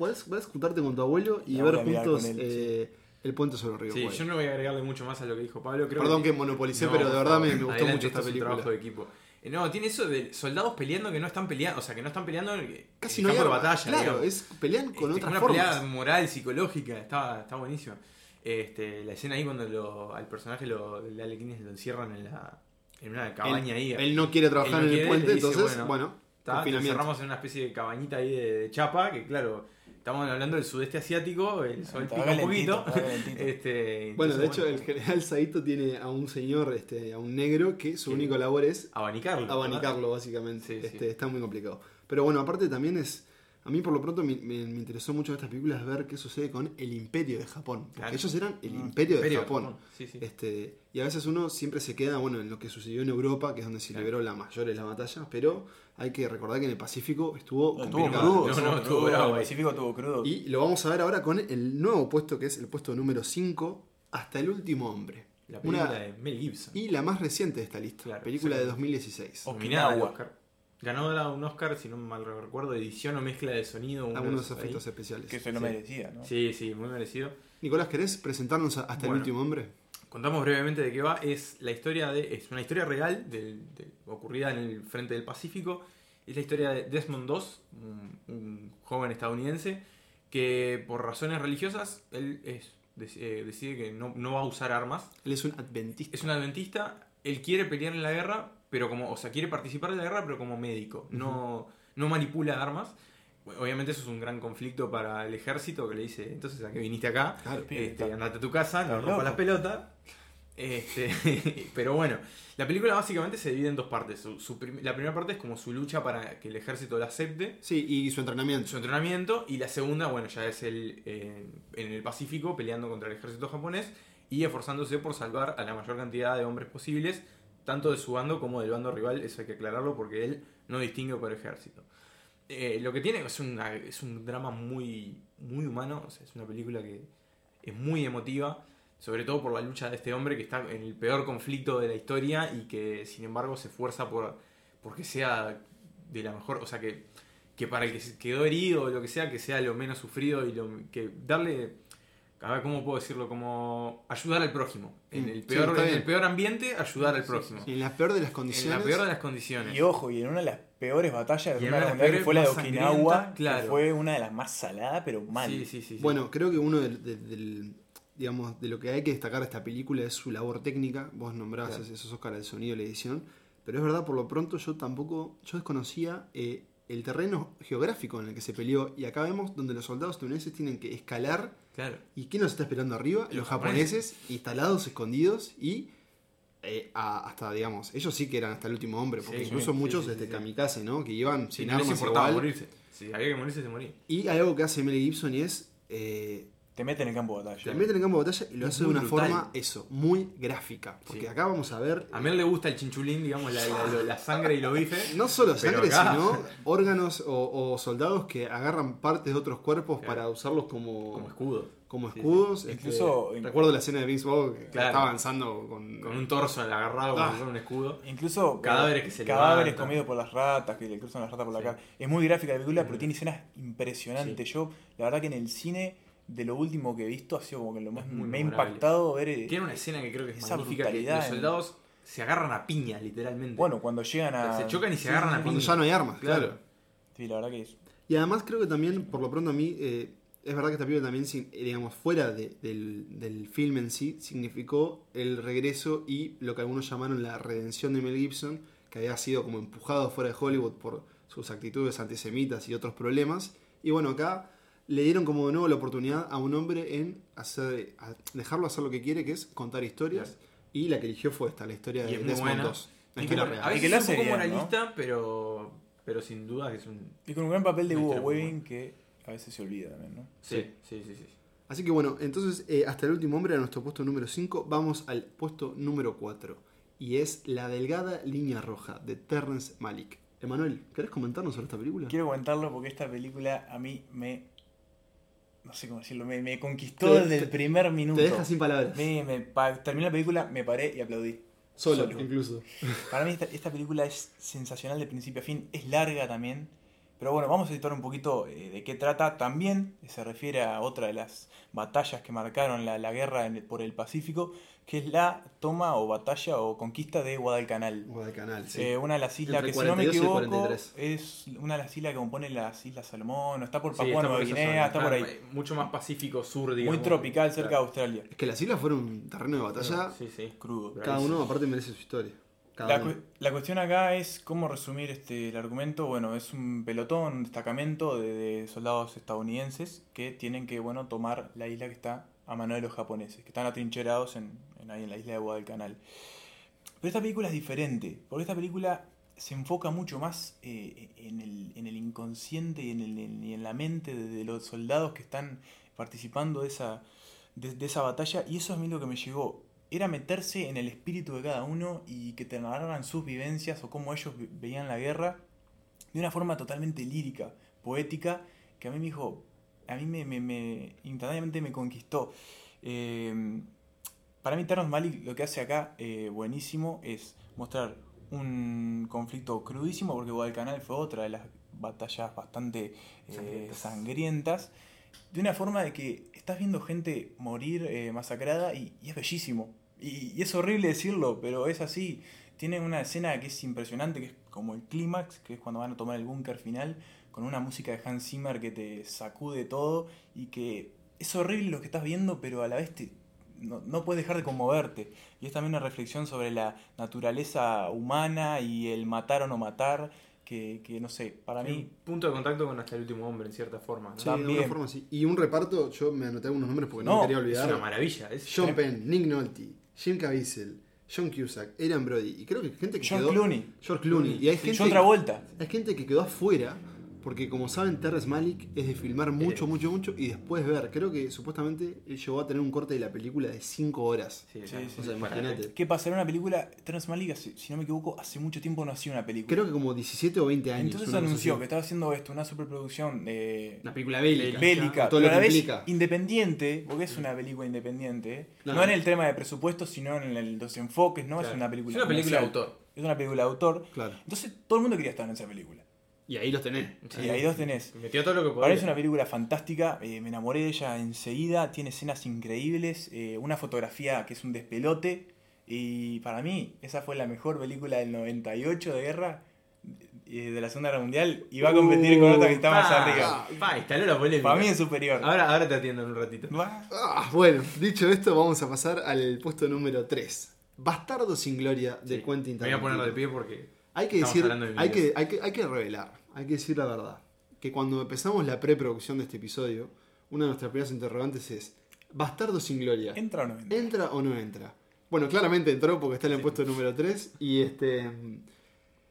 juntarte con tu abuelo y La ver juntos eh, el puente sobre el río. Sí, yo no voy a agregarle mucho más a lo que dijo Pablo. Creo Perdón que monopolicé, No, pero de verdad me, gustó mucho esta es un trabajo película. de equipo. Eh, No, tiene eso de soldados peleando que no están peleando, o sea, que no están peleando en el Casi en no el hay de batalla. Claro, digamos. es pelean con Este, otras una formas. pelea moral, psicológica, está, está buenísimo. Este, la escena ahí cuando lo- al personaje lo, de Alec Guinness lo encierran en la en una cabaña ahí. Él no quiere trabajar no en el puente, dice, entonces, bueno, bueno, Está, encerramos en una especie de cabañita ahí de, de chapa, que claro, estamos hablando del sudeste asiático, el sol pica un poquito. Este, Bueno, de hecho, el general Saito tiene a un señor, este, a un negro, que su Sí. única labor es abanicarlo. abanicarlo, básicamente. Sí, sí. Este, Está muy complicado. Pero bueno, aparte también es. A mí, por lo pronto, me, me- me interesó mucho en estas películas ver qué sucede con el imperio de Japón. Porque Claro. ellos eran el Mm. imperio de Imperio de Japón. Japón, sí, sí. Este, y a veces uno siempre se queda bueno, en lo que sucedió en Europa, que es donde se Claro. libró la mayor de las batallas, pero hay que recordar que en el Pacífico estuvo No, crudo, No, no, crudo, estuvo bravo el ahí. Pacífico estuvo crudo. Y lo vamos a ver ahora con el nuevo puesto, que es el puesto número 5, Hasta el último hombre. La película Una- de Mel Gibson. Y la más reciente de esta lista, Claro, película sí. de 2016. Oh, Nominada al Okinawa. Ganó un Oscar, si no mal recuerdo, edición o mezcla de sonido. Algunos efectos ahí. especiales. que se lo Sí. merecía, ¿no? Sí, sí, muy merecido. Nicolás, ¿querés presentarnos hasta el último hombre? Contamos brevemente de qué va. Es la historia de. Es una historia real del- del- ocurrida en el frente del Pacífico. Es la historia de Desmond II, un, un joven estadounidense, que por razones religiosas, él es, eh, decide que no, no va a usar armas. Él es un adventista. Es un adventista, él quiere pelear en la guerra, pero como. O sea, quiere participar en la guerra, pero como médico. No, no manipula armas. Obviamente eso es un gran conflicto para el ejército que le dice, entonces a qué viniste acá, Claro. Este, andate a tu casa, no rompas las pelotas. Este, pero bueno, la película básicamente se divide en dos partes. Su- su prim- la primera parte es como su lucha para que el ejército la acepte, Sí, y su entrenamiento. su entrenamiento, y la segunda, bueno, ya es el eh, en el Pacífico peleando contra el ejército japonés. y esforzándose por salvar a la mayor cantidad de hombres posibles, tanto de su bando como del bando rival, eso hay que aclararlo porque él no distingue por ejército. Eh, lo que tiene es, es un drama muy, muy humano, o sea, es una película que es muy emotiva, sobre todo por la lucha de este hombre que está en el peor conflicto de la historia y que sin embargo se esfuerza por porque sea de la mejor, o sea que, que para el que quedó herido o lo que sea, que sea lo menos sufrido y lo, que darle, a ver cómo puedo decirlo, como ayudar al prójimo. En Mm, el sí, peor, en el peor ambiente, ayudar al Sí, próximo. En la peor de las En condiciones. la peor de las condiciones. Y ojo, y en una de las peores batallas Y de en una una de las mundial que fue la de Okinawa, que fue una de las más saladas, pero mal. Sí, sí, sí, sí. Bueno, creo que uno del, del- del- digamos, de lo que hay que destacar de esta película es su labor técnica. Vos nombrabas Claro. esos Oscar del sonido y la edición. Pero es verdad, por lo pronto yo tampoco, yo desconocía eh, el terreno geográfico en el que se peleó. Y acá vemos donde los soldados estadounidenses tienen que escalar. Claro. ¿Y quién nos está esperando arriba? Los Los japoneses, instalados, escondidos y eh, a- hasta, digamos, ellos sí que eran hasta el último hombre. Porque Sí, incluso sí, muchos sí, sí. kamikaze, ¿no? Que iban Si sin no armas igual. morirse. Si había que morirse, se moría. Y hay algo que hace Mel Gibson y es... eh, Te meten en el campo de batalla. Te mete en el campo de batalla y lo hace de una brutal. forma, eso, muy gráfica. Porque Sí. acá vamos a ver. A Mel le gusta el chinchulín, digamos, la, la- la sangre y los bifes. No solo sangre, acá- sino órganos o, o soldados que agarran partes de otros cuerpos Claro. para usarlos como, Como escudo. como escudos. sí. Este, Incluso- recuerdo la escena de Vince Vaughn que Claro. estaba avanzando con, Con un torso agarrado como Ah. si fuera un escudo. Incluso Cadáveres que se cadáveres levantan. comidos por las ratas, que le cruzan las ratas por la cara. Es muy gráfica la película, pero tiene escenas impresionantes. Sí. Yo, la verdad que en el cine, de lo último que he visto, ha sido como que lo más me ha impactado ver. eh, Tiene una escena que creo que es Esa magnífica, que brutalidad los en- soldados se agarran a piña, literalmente. Bueno, cuando llegan a. Se chocan y se Sí, agarran sí, a sí. cuando ya no hay armas, Claro. claro. Sí, la verdad que es. Y además creo que también, por lo pronto a mí, eh, es verdad que esta película también, eh, digamos, fuera de- del, del film en sí, significó el regreso y lo que algunos llamaron la redención de Mel Gibson, que había sido como empujado fuera de Hollywood por sus actitudes antisemitas y otros problemas. Y bueno, acá le dieron como de nuevo la oportunidad a un hombre en hacer, a dejarlo hacer lo que quiere, que es contar historias. Y la que eligió fue esta, la historia Y de es Desmond buena. 2. La Y historia como- real. a veces que es un hace poco bien, ¿no? moralista, pero, pero sin duda que es un... Y con un gran papel de Hugo Weaving que a veces se olvida también, ¿no? Sí, sí, sí. sí. Así que bueno, entonces eh, hasta el último hombre, a nuestro puesto número 5, vamos al puesto número 4. Y es La Delgada Línea Roja de Terrence Malick. Emanuel, ¿querés comentarnos sobre esta película? Quiero comentarlo porque esta película a mí me. No sé cómo decirlo, me, me conquistó Te- desde te- el primer minuto. Te deja sin palabras. Me, me- pa- terminé la película, me paré y aplaudí. Solo, solo. incluso. Para mí esta, esta película es sensacional de principio a fin, es larga también. Pero bueno, vamos a citar un poquito eh, de qué trata. También se refiere a otra de las batallas que marcaron la, la guerra en por el Pacífico, que es la toma o batalla o conquista de Guadalcanal. Guadalcanal, sí. Eh, una de las islas Entre que, si no me 42 y equivoco, 43. es una de las islas que componen las Islas Salomón, está por Papua está Nueva Guinea, está por ahí. Mucho más pacífico sur, digamos. Muy tropical, cerca de. Australia. Es que las islas fueron un terreno de batalla. Sí, sí. Crudo. Cada uno aparte merece su historia. La, uno. cu- la cuestión acá es cómo resumir este el argumento. Bueno, es un pelotón, un destacamento de, de soldados estadounidenses que tienen que bueno tomar la isla que está a mano de los japoneses, que están atrincherados en, en la isla de Guadalcanal. Pero esta película es diferente, porque esta película se enfoca mucho más eh, en, el, en el inconsciente y en, el- y en la mente de, los soldados que están participando de esa, de, esa batalla. Y eso es a mí lo que me llegó. Era meterse en el espíritu de cada uno y que te narraran sus vivencias o cómo ellos ve- veían la guerra de una forma totalmente lírica, poética, que a mí me dijo, a mí me, me- me- instantáneamente me conquistó. Eh, para mí Terrence Malick lo que hace acá eh, buenísimo es mostrar un conflicto crudísimo, porque Guadalcanal fue otra de las batallas bastante eh, Sangrientas. sangrientas, de una forma de que estás viendo gente morir eh, masacrada y, y es bellísimo. Y, y es horrible decirlo, pero es así. Tiene una escena que es impresionante, que es como el clímax, que es cuando van a tomar el búnker final, con una música de Hans Zimmer que te sacude todo y que es horrible lo que estás viendo, pero a la vez te, no, no puedes dejar de conmoverte. Y es también una reflexión sobre la naturaleza humana y el matar o no matar, que, que no sé, para mí... un punto de contacto con hasta el último hombre, en cierta forma. ¿no? Sí, de alguna también. forma sí. Y un reparto, yo me anoté algunos nombres porque no, No, me quería Es olvidar. una maravilla. Es John Penn, Nick Nolte, Jim Caviezel, John Cusack, Aaron Brody. Y creo que gente que John quedó. Clooney, George Clooney. Y hay y gente, John Travolta. hay gente que quedó afuera Porque como saben, Terrence Malick es de filmar mucho, mucho, mucho y después ver. Creo que supuestamente él llegó a tener un corte de la película de 5 horas. Sí, Sí, O sea, imagínate. ¿Qué pasa? Era una película, Terrence Malick, hace- si no me equivoco, hace mucho tiempo no hacía una película. Creo que como 17 o 20 años. Entonces anunció que estaba haciendo esto, una superproducción de Una película bélica. bélica, Todo pero lo a que la vez implica. independiente, porque es una película independiente, No, no, no. en el tema de presupuesto, sino en el- los enfoques, ¿no? Es una película Es una película de autor. Es una película de autor. Claro. Entonces todo el mundo quería estar en esa película. Y ahí los tenés. Sí. Y ahí dos tenés. Metió todo lo que podía. Para mí es una película fantástica, eh, me enamoré de ella enseguida, tiene escenas increíbles, eh, una fotografía que es un despelote y para mí esa fue la mejor película del 98 de guerra eh, de la Segunda Guerra Mundial y va a competir con otra que está más Pa, arriba. Pa, instaló la polémica. Para mí es superior. Ahora, ahora te atiendo en un ratito. Va. Ah, bueno, dicho esto, vamos a pasar al puesto número 3. Bastardo sin gloria de Sí. Quentin Me voy a poner de Tarantino. pie porque. Hay que decir, de hay que, hay, que, hay que revelar, hay que decir la verdad. Que cuando empezamos la preproducción de este episodio, una de nuestras primeras interrogantes es: ¿Bastardo sin gloria? ¿Entra o no entra? ¿Entra o no entra? Bueno, claramente entró porque está en el puesto número 3 y este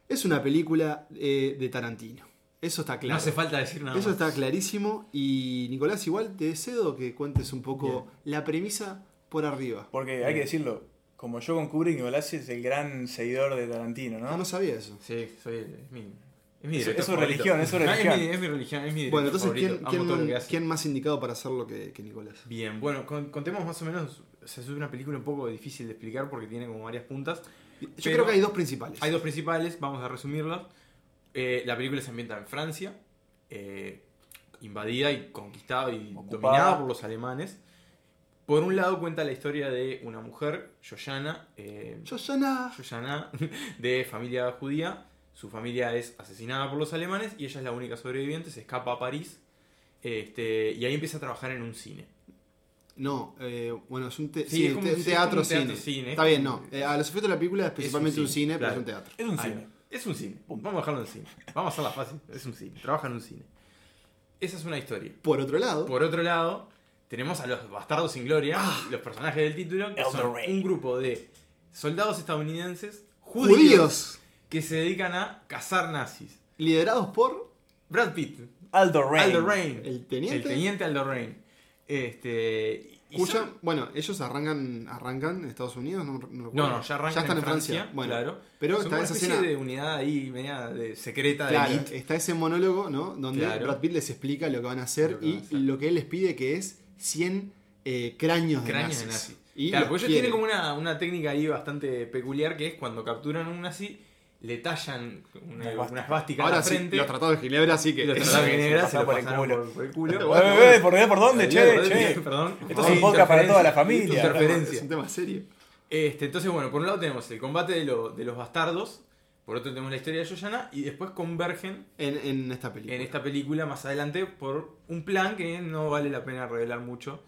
es una película eh, de Tarantino. Eso está claro. No hace falta decir nada. Eso más. está clarísimo y Nicolás igual te cedo que cuentes un poco la premisa por arriba. Porque hay que decirlo, como yo con Kubrick, Nicolás es el gran seguidor de Tarantino, ¿no? No, no sabía eso. Sí, soy el- es mi. Es mi Es- director es su favorito. religión, es su religión. mi, es mi religión, es mi director Bueno, entonces. ¿quién, quién más indicado para hacerlo que, que Nicolás? Bien, bueno, con- contemos más o menos. O sea, es una película un poco difícil de explicar porque tiene como varias puntas. Yo creo que hay dos principales. Hay dos principales, vamos a resumirlas. Eh, la película se ambienta en Francia, eh, invadida y conquistada y Ocupada. dominada por los alemanes. Por un lado cuenta la historia de una mujer, Yoyana, eh, Yoyana. Yoyana, de familia judía. Su familia es asesinada por los alemanes y ella es la única sobreviviente, se escapa a París este, y ahí empieza a trabajar en un cine. No, eh, bueno, es un, te- Sí, sí, es como- te- un sí, es teatro, como un cine. teatro cine. Está bien, no. Eh, a los efectos de la película es principalmente un cine, cine, pero claro. es un teatro. Es un cine. Es un cine. Vamos a dejarlo en cine. Vamos a hacerla fácil. Es un cine. Trabaja en un cine. Esa es una historia. Por otro lado, Por otro lado, tenemos a los bastardos sin gloria, Ah. los personajes del título, que son un grupo de soldados estadounidenses judíos, judíos, que se dedican a cazar nazis. liderados por Brad Pitt, Aldo Rain. Aldo Rain, el teniente. el teniente Aldo Rain. Este, Cuya, son- bueno, ellos arrancan, arrancan en Estados Unidos, no, no recuerdo. no, no, ya arrancan están en Francia, Bueno, claro. pero Son está una esa especie escena. de unidad ahí media de secreta de Claro, elite. está ese monólogo, ¿no? Donde Claro. Brad Pitt les explica lo que van a hacer Lo y van a hacer. lo que él les pide que es 100 eh, de Cráneos de nazis. nazi. Y claro, porque ellos tienen como una, una técnica ahí bastante peculiar que es cuando capturan a un nazi, le tallan una, Una esvástica. una esvástica en Ahora la sí, frente. los tratados de Ginebra sí que... los tratados de se Ginebra se lo por el culo. por, el culo. Eh, eh, ¿Por dónde? ¿Por dónde? Che, Perdón, che. Perdón. Esto es un podcast para toda la familia. Interferencia. Es un tema serio. Este, entonces, bueno, por un lado tenemos el combate de, lo- de los bastardos, por otro tenemos la historia de Yoyana, y después convergen En, en esta película. en esta película más adelante por un plan que no vale la pena revelar mucho.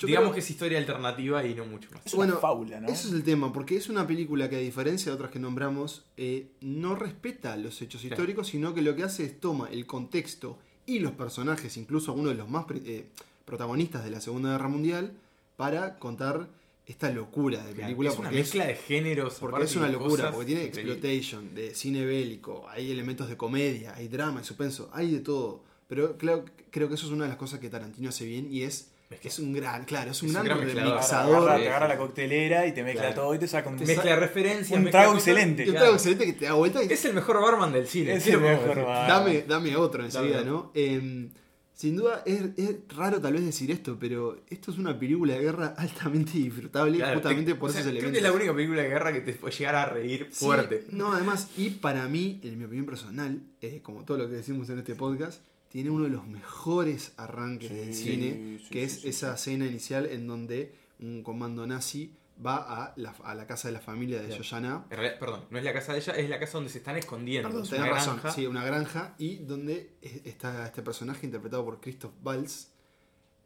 Yo Digamos creo- que es historia alternativa y no mucho más. Es una fábula, ¿no? Eso es el tema, porque es una película que a diferencia de otras que nombramos, eh, no respeta los hechos Claro. históricos, sino que lo que hace es toma el contexto y los personajes, incluso algunos de los más eh, protagonistas de la Segunda Guerra Mundial, para contar esta locura de película. es una mezcla de géneros. Porque es una locura, porque tiene exploitation, de cine bélico, hay elementos de comedia, hay drama, hay suspenso, hay de todo. Pero creo, creo que eso es una de las cosas que Tarantino hace bien y es, Es que es un gran, claro, es un es un gran, mezclador. remixador. agarra, te agarra la coctelera y te mezcla Claro. todo y te saca un, Mezcla referencias. un mezcla trago excelente. Un trago excelente que te da vuelta y Es el mejor barman del cine. Es el mejor barman. dame, dame otro enseguida, Dame ¿no? Eh, sin duda es, es raro tal vez decir esto, pero esto es una película de guerra altamente disfrutable Claro, justamente te- por o sea, esos creo elementos. que es la única película de guerra que te puede llegar a reír Sí, fuerte. no, además, y para mí, en mi opinión personal, eh, como todo lo que decimos en este podcast, tiene uno de los mejores arranques Sí, del cine, sí, que sí, es sí, esa escena inicial en donde un comando nazi va a la, a la casa de la familia de Claro. Yoyana. En realidad, perdón, no es la casa de ella, es la casa donde se están escondiendo. Perdón, es tenés una razón, granja. sí, una granja, y donde es- está este personaje interpretado por Christoph Waltz,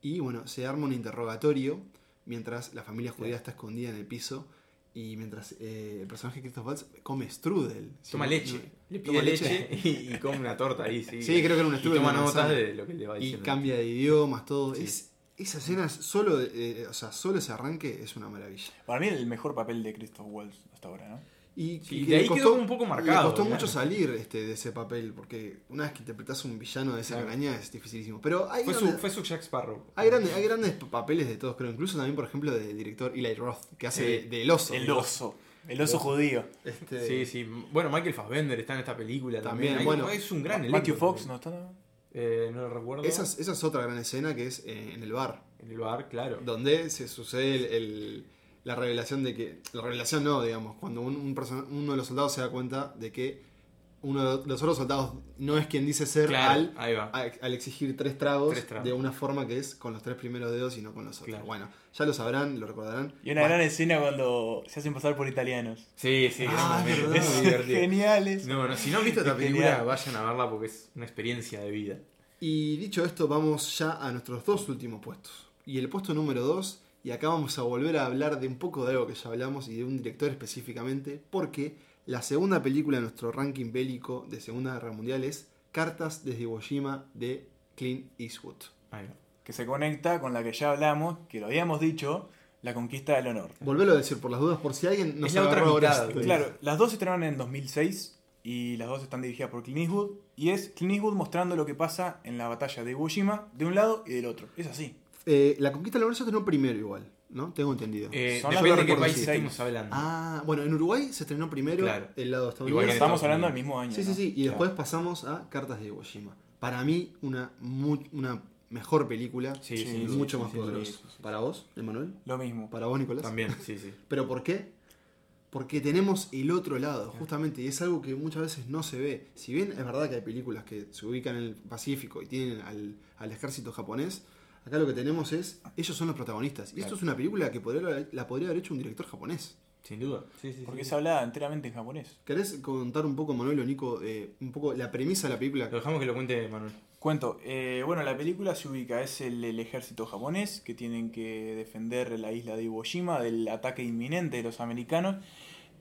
y bueno, se arma un interrogatorio mientras la familia judía está escondida en el piso. Y mientras eh, el personaje de Christoph Waltz come strudel. Toma leche. no- Le toma pide leche, y, y come una torta ahí, sí. Sí, creo que era un Y strudel toma de notas de lo que le va y diciendo. cambia de idiomas, todo. Sí. Es, esa escena, solo, eh, o sea, solo ese arranque es una maravilla. Para mí el mejor papel de Christoph Waltz hasta ahora, ¿no? Y Sí, de ahí quedó costó, como un poco marcado, Le costó claro. mucho salir este, de ese papel, porque una vez que interpretas un villano de esa Claro. es dificilísimo. Pero hay, Fue su, grandes, fue su Jack Sparrow. hay, grandes, hay grandes papeles de todos, creo. Incluso también, por ejemplo, del director Eli Roth, que hace de- del oso. El oso. El oso judío. Este, Sí, sí. Bueno, Michael Fassbender está en esta película también. También, bueno. es un gran elenco. Matthew Fox. ¿no está? Eh, no lo recuerdo. Esa es, esa es otra gran escena que es eh, en el bar, En el bar, claro. donde se sucede el- el- la revelación de que. La revelación no, digamos, cuando un, un persona- uno de los soldados se da cuenta de que uno de los otros soldados no es quien dice ser Claro, al, ahí va. a- al exigir tres tragos, Tres tragos. de una forma que es con los tres primeros dedos y no con los otros. Claro. Bueno, ya lo sabrán, lo recordarán. Y una Bueno, gran escena cuando se hacen pasar por italianos. Sí, sí, Ah, es verdad. divertido. Geniales. No, no, si no han visto esta Es película, genial. vayan a verla porque es una experiencia de vida. Y dicho esto, vamos ya a nuestros dos últimos puestos. Y el puesto número dos, y acá vamos a volver a hablar de un poco de algo que ya hablamos y de un director específicamente, porque la segunda película de nuestro ranking bélico de Segunda Guerra Mundial es Cartas desde Iwo Jima de Clint Eastwood. Ahí va. Que se conecta con la que ya hablamos, que lo habíamos dicho, la conquista del honor. Volvelo a decir por las dudas, por si alguien otra agarró ahora. Claro, las dos se estrenaron en 2006 y las dos están dirigidas por Clint Eastwood. Y es Clint Eastwood mostrando lo que pasa en la batalla de Iwo Jima de un lado y del otro. Es así. Eh, la conquista del honor se estrenó primero igual, ¿no? Tengo entendido. Eh, Son depende de qué país estemos hablando. Ah, bueno, en Uruguay se estrenó primero Claro. el lado Igual estadounidense. en Estamos hablando del mismo año. Sí, sí, ¿no? sí. Y Claro. después pasamos a Cartas de Iwo Jima. Para mí, una, una mejor película. Sí, Sí, mucho sí, más sí, poderosa. sí, sí, sí. ¿Para vos, Emanuel? Lo mismo. ¿Para vos, Nicolás? También, sí, sí. ¿Pero por qué? Porque tenemos el otro lado, justamente, y es algo que muchas veces no se ve. Si bien es verdad que hay películas que se ubican en el Pacífico y tienen al, al ejército japonés, acá lo que tenemos es, ellos son los protagonistas. Y esto es una película que podría, la podría haber hecho un director japonés. Sin duda. Sí, sí, Porque sí. se habla enteramente en japonés. ¿Querés contar un poco, Manuel o Nico, eh, un poco la premisa de la película? Lo dejamos que lo cuente Manuel. Cuento, eh, bueno, la película se ubica, es el, el ejército japonés que tienen que defender la isla de Iwo Jima del ataque inminente de los americanos.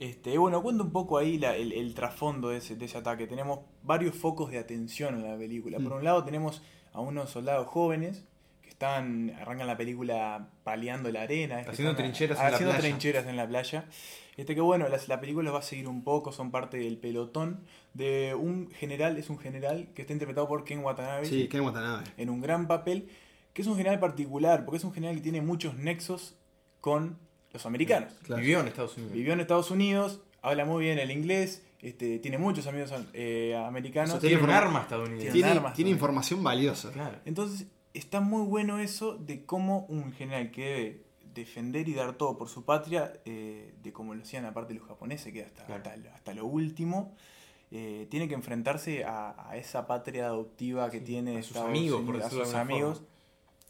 Este, bueno, cuento un poco ahí la- el, el trasfondo de ese, de ese ataque. Tenemos varios focos de atención en la película. Por Mm. un lado tenemos a unos soldados jóvenes están, arrancan la película paliando la arena. es que Haciendo están trincheras en la haciendo playa. trincheras en la playa. Este que bueno, la, la película va a seguir un poco, son parte del pelotón de un general, es un general que está interpretado por Ken Watanabe Sí, Ken Watanabe. en un gran papel, que es un general particular, porque es un general que tiene muchos nexos con los americanos. Claro. Vivió en Estados Unidos. Vivió en Estados Unidos, habla muy bien el inglés, este, tiene muchos amigos eh, americanos. O sea, Tiene un Tiene arma estadounidense. Tiene Tiene, tiene información valiosa. Claro. Entonces, está muy bueno eso de cómo un general que debe defender y dar todo por su patria, eh, de como lo hacían aparte los japoneses, que hasta, Claro. hasta, hasta lo último, eh, tiene que enfrentarse a, a esa patria adoptiva que Sí, tiene a sus Estados amigos, por a sus amigos. forma.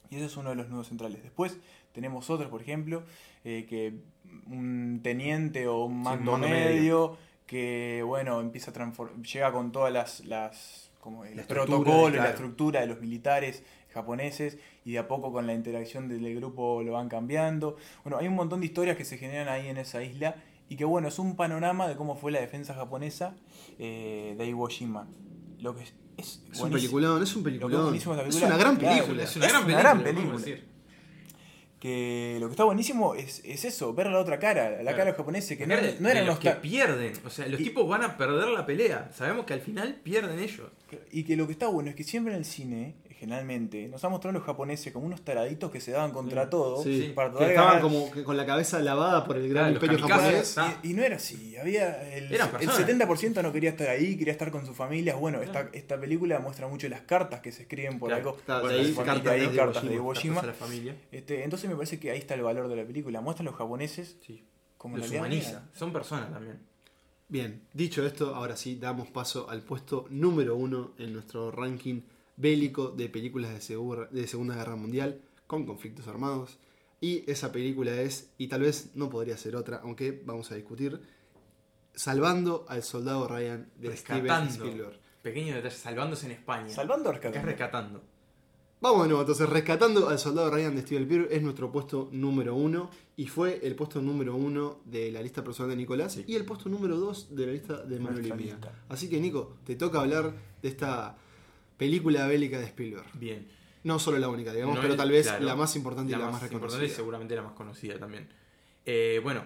Y ese es uno de los nudos centrales. Después tenemos otros, por ejemplo, eh, que un teniente o un mando, mando medio, medio. que bueno, empieza a transformar, llega con todas las, las como el La protocolo, la claro. estructura de los militares japoneses y de a poco con la interacción del grupo lo van cambiando. Bueno, hay un montón de historias que se generan ahí en esa isla y que bueno, es un panorama de cómo fue la defensa japonesa eh, de Iwo Jima. Lo que es, es Es un peliculón, es un es peliculón. Es una gran claro, película. Es una Es gran una película. gran lo podemos película. decir. que lo que está buenísimo es, es eso, ver la otra cara, la Claro. cara de los japoneses, que no, De- no eran los los que pierden. O sea, los Y- tipos van a perder la pelea. Sabemos que al final pierden ellos. Y que lo que está bueno es que siempre en el cine, generalmente, nos ha mostrado a los japoneses como unos taraditos que se daban contra Sí. todo. Sí, para que estaban ganar. como que con la cabeza lavada por el gran Claro, imperio japonés. Y, y no era así, había el, el personas. 70% no quería estar ahí, quería estar con sus familias. Bueno, esta, Claro. esta película muestra mucho las cartas que se escriben por Claro. algo. De ahí cartas de cartas de. Iwo Jima. Este, entonces me parece que ahí está el valor de la película. Muestra a los japoneses Sí. como Los humaniza. Son personas también. Bien, dicho esto, ahora sí damos paso al puesto número uno en nuestro ranking bélico de películas de, segura- de Segunda Guerra Mundial con conflictos armados. Y esa película es, y tal vez no podría ser otra, aunque vamos a discutir, Salvando al Soldado Ryan de Steven Rescatando. Spielberg. Pequeño detalle, salvándose en España. Salvando es rescatar. rescatando. Vamos de nuevo, entonces Rescatando al Soldado Ryan de Steven Spielberg es nuestro puesto número uno y fue el puesto número uno de la lista personal de Nicolás Sí. y el puesto número dos de la lista de Manuel y. Así que Nico, te toca hablar de esta película bélica de Spielberg. Bien. No solo la única, digamos, No pero es- tal vez claro, la más importante y la, más, importante reconocida. y seguramente la más conocida también. Eh, bueno,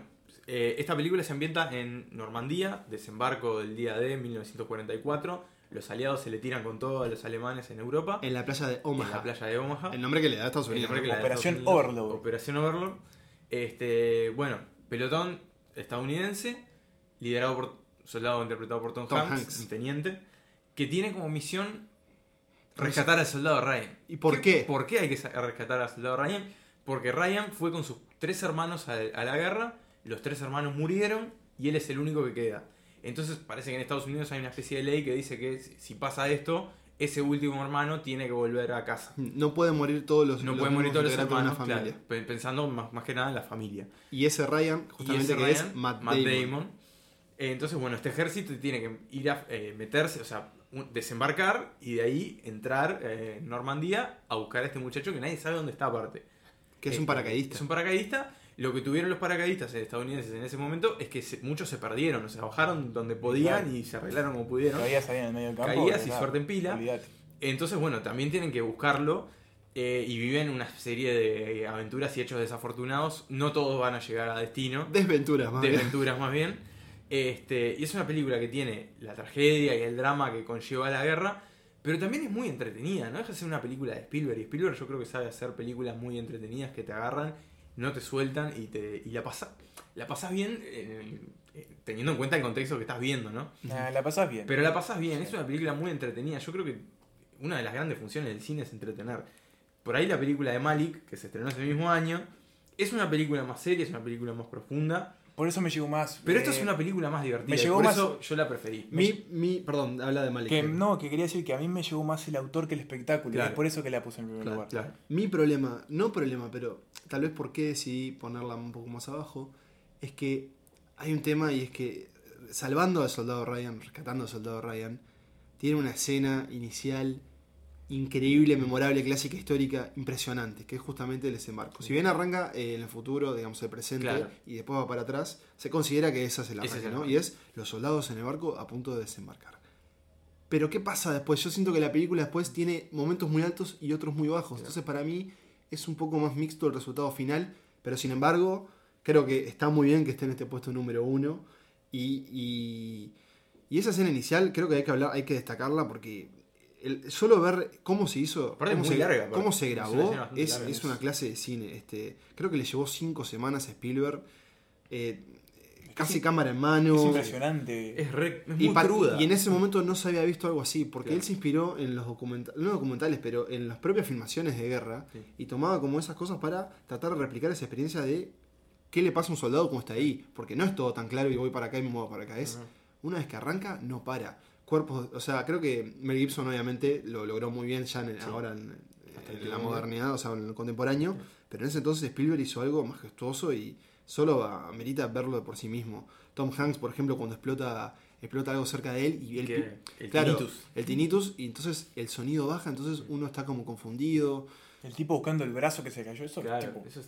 Eh, esta película se ambienta en Normandía, desembarco del día D, 1944. Los aliados se le tiran con todo a los alemanes en Europa, En la playa de Omaha. en la playa de Omaha. El nombre que le da a Estados Unidos. Operación Estados Unidos, Overlord. Operación Overlord. Este, bueno, pelotón estadounidense, liderado por soldado interpretado por Tom, Tom Hanks, Hanks. un teniente, que tiene como misión rescatar al soldado Ryan. ¿Y por qué? ¿Por qué hay que rescatar al soldado Ryan? Porque Ryan fue con sus tres hermanos a, la guerra, los tres hermanos murieron y él es el único que queda. Entonces parece que en Estados Unidos hay una especie de ley que dice que si pasa esto, ese último hermano tiene que volver a casa. No pueden morir todos los No los pueden morir todos los hermanos, claro, pensando más, más que nada en la familia. Y ese Ryan, justamente ese que Ryan, es Matt, Damon. Eh, entonces, bueno, este ejército tiene que ir a eh, meterse, o sea, un- desembarcar y de ahí entrar eh, en Normandía a buscar a este muchacho que nadie sabe dónde está aparte. Que es Eh, un paracaidista. Es un paracaidista. Lo que tuvieron los paracaidistas estadounidenses en ese momento es que se- muchos se perdieron, o sea, bajaron donde podían Claro. y se arreglaron como pudieron. Caías ahí en el medio del campo. Caías y suerte en pila. olvidate. Entonces, bueno, también tienen que buscarlo eh, y viven una serie de aventuras y hechos desafortunados. No todos van a llegar a destino, Desventuras, más bien. desventuras más bien. Este, y es una película que tiene la tragedia y el drama que conlleva la guerra, pero también es muy entretenida, no deja de ser una película de Spielberg. Y Spielberg yo creo que sabe hacer películas muy entretenidas que te agarran, no te sueltan y, te, y la pasas la pasas bien eh, eh, teniendo en cuenta el contexto que estás viendo, ¿no? Nah, la pasás bien. Pero la pasas bien, es una película muy entretenida. Yo creo que una de las grandes funciones del cine es entretener. Por ahí la película de Malik, que se estrenó ese mismo año, es una película más seria, es una película más profunda. Por eso me llegó más. Pero esta eh, es una película más divertida. me llegó por más- eso yo la preferí. Mi, mi, perdón, habla de Malik. Que, no, que quería decir que a mí me llegó más el autor que el espectáculo. y. Es por eso que la puse en primer Claro, lugar. Claro. Mi problema, no problema, pero tal vez por qué decidí ponerla un poco más abajo, es que hay un tema y es que salvando al soldado Ryan, rescatando al soldado Ryan, tiene una escena inicial increíble, memorable, clásica, histórica, impresionante, que es justamente el desembarco. Si bien arranca eh, en el futuro, digamos el presente, Claro. y después va para atrás, se considera que esa es el es arranque, el ¿no? Y es los soldados en el barco a punto de desembarcar. Pero ¿qué pasa después? Yo siento que la película después tiene momentos muy altos y otros muy bajos. Entonces para mí es un poco más mixto el resultado final. Pero sin embargo, creo que está muy bien que esté en este puesto número uno. Y, y, y esa escena inicial creo que hay que hablar, hay que destacarla porque el- solo ver cómo se hizo, cómo, muy se, larga, cómo se Es una grabó, es, larga. es una clase de cine. Este, creo que le llevó cinco semanas a Spielberg. eh, casi cámara en mano. Es impresionante. Es, re- es Y, muy pa- cruda. y en ese momento no se había visto algo así, porque Claro. él se inspiró en los documentales, no documentales, pero en las propias filmaciones de guerra, Sí. y tomaba como esas cosas para tratar de replicar esa experiencia de qué le pasa a un soldado cuando está ahí, porque no es todo tan claro y voy para acá y me muevo para acá, es una vez que arranca, no para. Cuerpos, o sea, creo que Mel Gibson obviamente lo logró muy bien ya en- Sí. ahora en, el la modernidad, o sea, en el contemporáneo, pero en ese entonces Spielberg hizo algo majestuoso y solo amerita verlo por sí mismo. Tom Hanks, por ejemplo, cuando explota explota algo cerca de él y él Que- el claro, tinnitus. el tinnitus y entonces el sonido baja, entonces uno está como confundido. El tipo buscando el brazo que se cayó. Eso, Claro, tipo, eso es.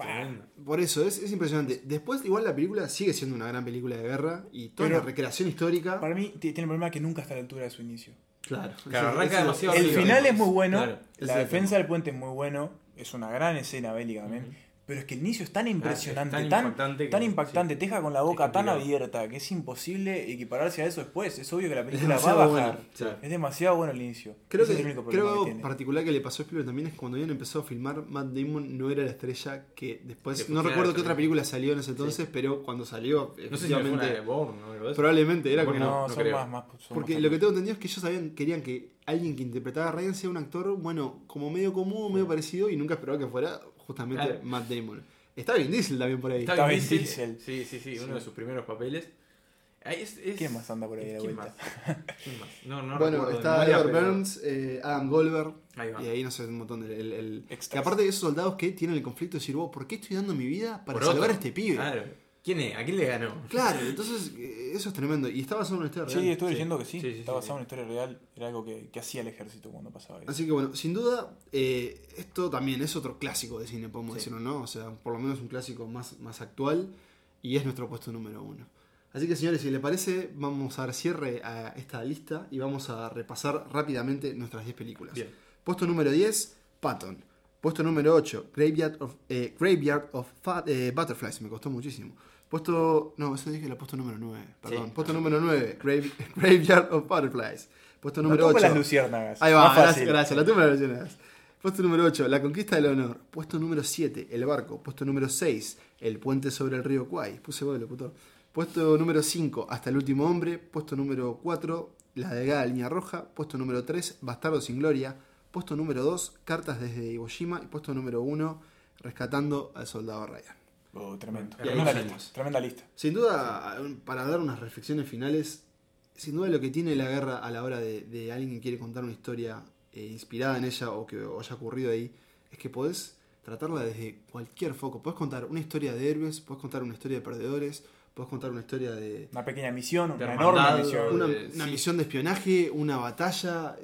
Por eso, es, es impresionante. Después, igual la película sigue siendo una gran película de guerra y toda Pero- la recreación histórica. Para mí tiene el problema que nunca está a la altura de su inicio. Claro, Claro, arranca demasiado El final es muy bueno. Claro, la defensa del puente es muy bueno. Es una gran escena bélica también. Pero es que el inicio es tan impresionante, tan tan, impactante que- tan impactante, sí. te deja con la boca Es tan abierta que es imposible equipararse a eso después. Es obvio que la película va a bajar. bueno. Es demasiado bueno el inicio. Creo Ese que, es el único creo problema que que algo tiene. particular que le pasó a Spielberg también es que cuando habían empezado a filmar, Matt Damon no era la estrella que después. Que no recuerdo qué otra película salió en ese entonces, pero cuando salió, No sé si fue una de efectivamente, Bourne o algo de eso. probablemente era Porque como. no, no son creo. más, más son Porque más lo que tengo entendido es que ellos sabían, querían que alguien que interpretara a Ryan sea un actor, bueno, como medio común, medio parecido, y nunca esperaba que fuera justamente Claro. Matt Damon. Está Vin Diesel también por ahí. Está Vin Diesel. Diesel. Sí, sí, sí, Sí. uno de sus primeros papeles. Ahí es- es- ¿Quién más anda por ahí de ¿Quién vuelta? más? ¿Quién más? No, no bueno, está Edward pero- Burns, eh, Adam Goldberg, Ahí va. y ahí no sé, un montón de... el- el- que aparte de esos soldados que tienen el conflicto de decir, vos, ¿por qué estoy dando mi vida para Por salvar otro. a este pibe? Claro. ¿Quién es? ¿A quién le ganó? Claro, entonces eh, eso es tremendo. Y está basado en una historia real. Sí, estuve Sí. leyendo que sí. Sí, sí, Está sí, basado sí. en una historia real. Era algo que, que hacía el ejército cuando pasaba eso. Así que bueno, sin duda, eh, esto también es otro clásico de cine, podemos Sí. decirlo, ¿no? O sea, por lo menos un clásico más, más actual y es nuestro puesto número uno. Así que señores, si les parece, vamos a dar cierre a esta lista y vamos a repasar rápidamente nuestras 10 películas. Bien. Puesto número 10, Patton. Puesto número 8, Graveyard of, eh, Graveyard of Fa- eh, Butterflies, me costó muchísimo. Puesto. No, eso dije la puesto número 9. Perdón. Sí. puesto número 9. Grave- Graveyard of Butterflies. Puesto número No toco 8. las luciérnagas. Ahí va, Más gracias, fácil. gracias. La tumba de las luciérnagas. Puesto número 8. La conquista del honor. Puesto número 7. El barco. Puesto número 6. El puente sobre el río Kwai. Puse vos, locutor. Puesto número 5. Hasta el último hombre. Puesto número 4. La delgada línea roja. Puesto número 3. Bastardo sin gloria. Puesto número 2. Cartas desde Iwo Jima. Y puesto número 1. Rescatando al soldado Ryan. Oh, tremendo. Tremenda lista. Tremenda lista. Sin duda, para dar unas reflexiones finales, sin duda lo que tiene la guerra a la hora de, de alguien que quiere contar una historia eh, inspirada en ella o que haya ocurrido ahí, es que podés tratarla desde cualquier foco. Podés contar una historia de héroes, podés contar una historia de perdedores, podés contar una historia de Una pequeña misión, De una enorme misión. una, una sí. misión de espionaje, una batalla.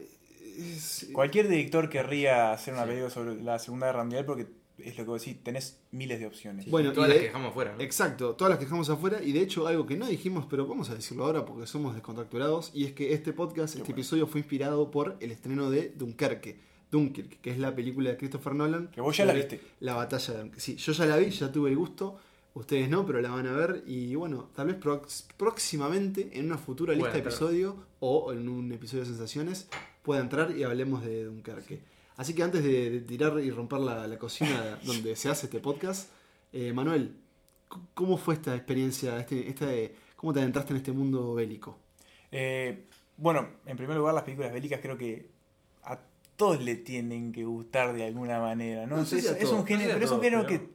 es- Cualquier director querría hacer una Sí. película sobre la Segunda Guerra Mundial porque es lo que vos decís, tenés miles de opciones. Bueno, todas las de- que dejamos afuera. ¿no? Exacto, todas las que dejamos afuera y de hecho algo que no dijimos, pero vamos a decirlo ahora porque somos descontracturados y es que este podcast, este bueno. episodio fue inspirado por el estreno de Dunkerque, Dunkirk, que es la película de Christopher Nolan. Que vos ya la viste. La batalla de Dunkirk. Sí, yo ya la vi, ya tuve el gusto, ustedes no, pero la van a ver y bueno, tal vez próximamente en una futura lista de episodio o en un episodio de sensaciones pueda entrar y hablemos de Dunkerque. Así que antes de, de tirar y romper la, la cocina donde se hace este podcast, eh, Manuel, ¿cómo fue esta experiencia, este, este, cómo te adentraste en este mundo bélico? Eh, bueno, en primer lugar, las películas bélicas creo que a todos le tienen que gustar de alguna manera, ¿no? No sé es, si un no sé género, si pero es un género pero- que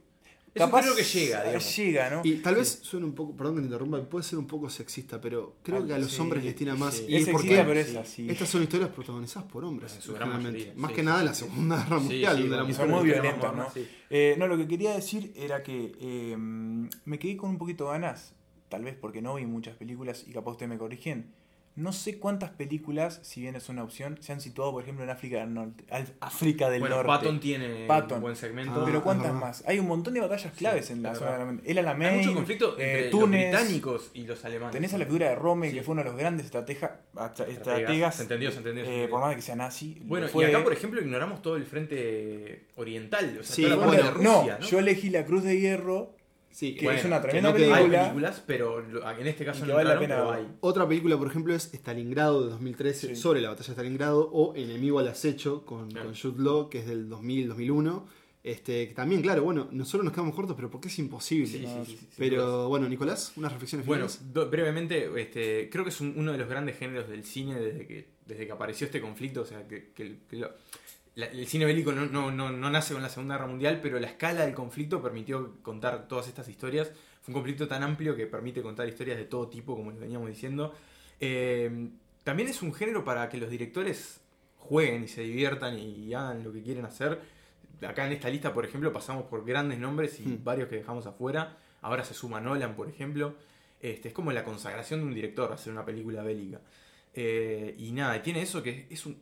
Es género que llega, digamos. Llega, ¿no? Y tal vez suene un poco, perdón que te interrumpa, puede ser un poco sexista, pero creo Ah, que a los sí, hombres les tira más. sí. Y es es porque sexista, pero es sí. así. estas son historias protagonizadas por hombres, mayoría, Más sí, que sí, nada sí. la Segunda Guerra Sí, Mundial. sí, de la mujer son muy moderna. ¿no? Eh, no, lo que quería decir era que eh, me quedé con un poquito de ganas, tal vez porque no vi muchas películas y capaz ustedes me corrigen. No sé cuántas películas, si bien es una opción, se han situado, por ejemplo, en África del Norte. África del Bueno, Norte. Patton tiene Patton. un buen segmento. Ah, Pero ¿cuántas es verdad. más? Hay un montón de batallas claves Sí, en la zona de la El Alamein, Hay mucho conflicto eh, entre Túnez. los británicos y los alemanes. Tenés a la figura de Rommel, Sí. que fue uno de los grandes estrategas, Estrategas. estrategas Se entendió, se entendió, se eh, entendió. por más de que sea nazi. Bueno, fue. y acá, por ejemplo, ignoramos todo el frente oriental. O sea, Sí, toda la bueno, no, Rusia, ¿no? yo elegí la Cruz de Hierro, Sí, que bueno, es una que tremenda no película. Hay películas, pero lo- en este caso no vale la pena pero hay. Otra película, por ejemplo, es Stalingrado de 2013, Sí. sobre la batalla de Stalingrado, o Enemigo al acecho con, Claro. con Jude Law, que es del 2000-2001. Este, también, claro, bueno, nosotros nos quedamos cortos, pero porque es imposible. Sí, sí, No, sí, sí, sí, pero bueno, Nicolás, unas reflexiones Bueno, do- brevemente, este, creo que es un- uno de los grandes géneros del cine desde que, desde que apareció este conflicto. O sea, que, que- que lo- la- el cine bélico no, no, no, no nace con la Segunda Guerra Mundial, pero la escala del conflicto permitió contar todas estas historias. Fue un conflicto tan amplio que permite contar historias de todo tipo, como les veníamos diciendo. Eh, también es un género para que los directores jueguen y se diviertan y hagan lo que quieren hacer. Acá en esta lista, por ejemplo, pasamos por grandes nombres y Hmm. varios que dejamos afuera. Ahora se suma Nolan, por ejemplo. Este, es como la consagración de un director hacer una película bélica. Eh, y nada, tiene eso que es un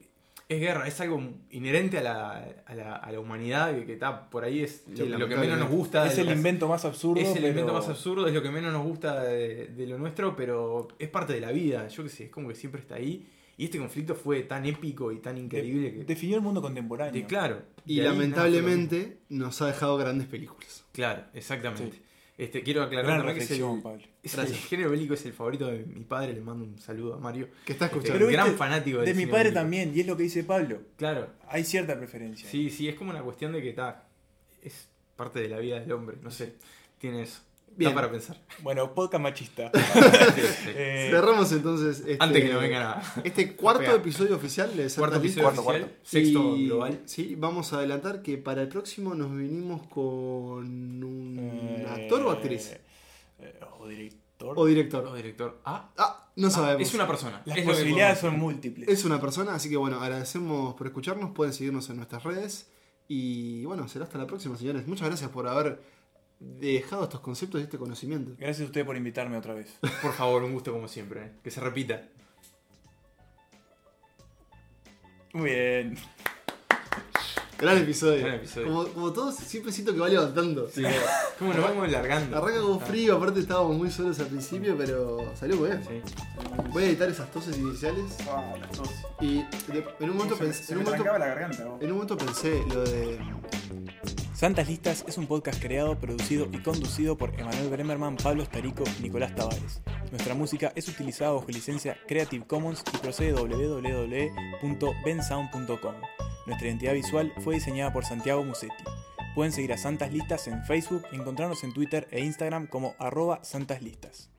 es guerra, es algo inherente a la, a la, a la humanidad que, que está por ahí, es Sí, lo que menos nos gusta. es el invento más absurdo. es el pero- invento más absurdo, es lo que menos nos gusta de, de lo nuestro, pero es parte de la vida, yo qué sé, es como que siempre está ahí. Y este conflicto fue tan épico y tan increíble que... Definió el mundo contemporáneo. de- claro. Y lamentablemente nos ha dejado grandes películas. Claro, exactamente. Sí. Este, quiero aclarar Gran también que es el, reflexión, Pablo. es el Gracias. género bélico es el favorito de mi padre, le mando un saludo a Mario. Que está Este, escuchando. Pero gran viste, fanático del De mi padre bélico. también, y es lo que dice Pablo. Claro, Hay cierta preferencia. sí, sí, es como una cuestión de que está, es parte de la vida del hombre, no sé, tiene eso. Bien. Da para pensar. Bueno, podcast machista. Sí, sí. Eh, Cerramos entonces este, Antes que no vengan a... este cuarto episodio oficial de Santa Cuarto episodio Cuarto, oficial, cuarto. sexto Y, global. Sí, vamos a adelantar que para el próximo nos vinimos con un eh, actor o actriz. eh, o director. O director. O director. Ah, Ah, no ah, sabemos. es una persona. Las es posibilidades son múltiples. Es una persona, así que bueno, agradecemos por escucharnos. Pueden seguirnos en nuestras redes. Y bueno, será hasta la próxima, señores. Muchas gracias por haber dejado estos conceptos y este conocimiento. Gracias a usted por invitarme otra vez. Por favor, un gusto como siempre. eh. Que se repita. Muy bien. Gran episodio. Gran episodio. Como, como todos, siempre siento que va levantando. Sí, ¿Cómo nos vamos largando? Arranca con Ah, frío, aparte estábamos muy solos al principio, pero salió bien. Sí. Voy a editar esas toses iniciales. Ah, las dos. Y de- en un momento Se me- pensé. se En me un momento, trancaba la garganta. vos. en un momento pensé lo de. Santas Listas es un podcast creado, producido y conducido por Emanuel Bremerman, Pablo Starico y Nicolás Tavares. Nuestra música es utilizada bajo licencia Creative Commons y procede de www.bensound.com. Nuestra identidad visual fue diseñada por Santiago Musetti. Pueden seguir a Santas Listas en Facebook y encontrarnos en Twitter e Instagram como arroba Santas Listas.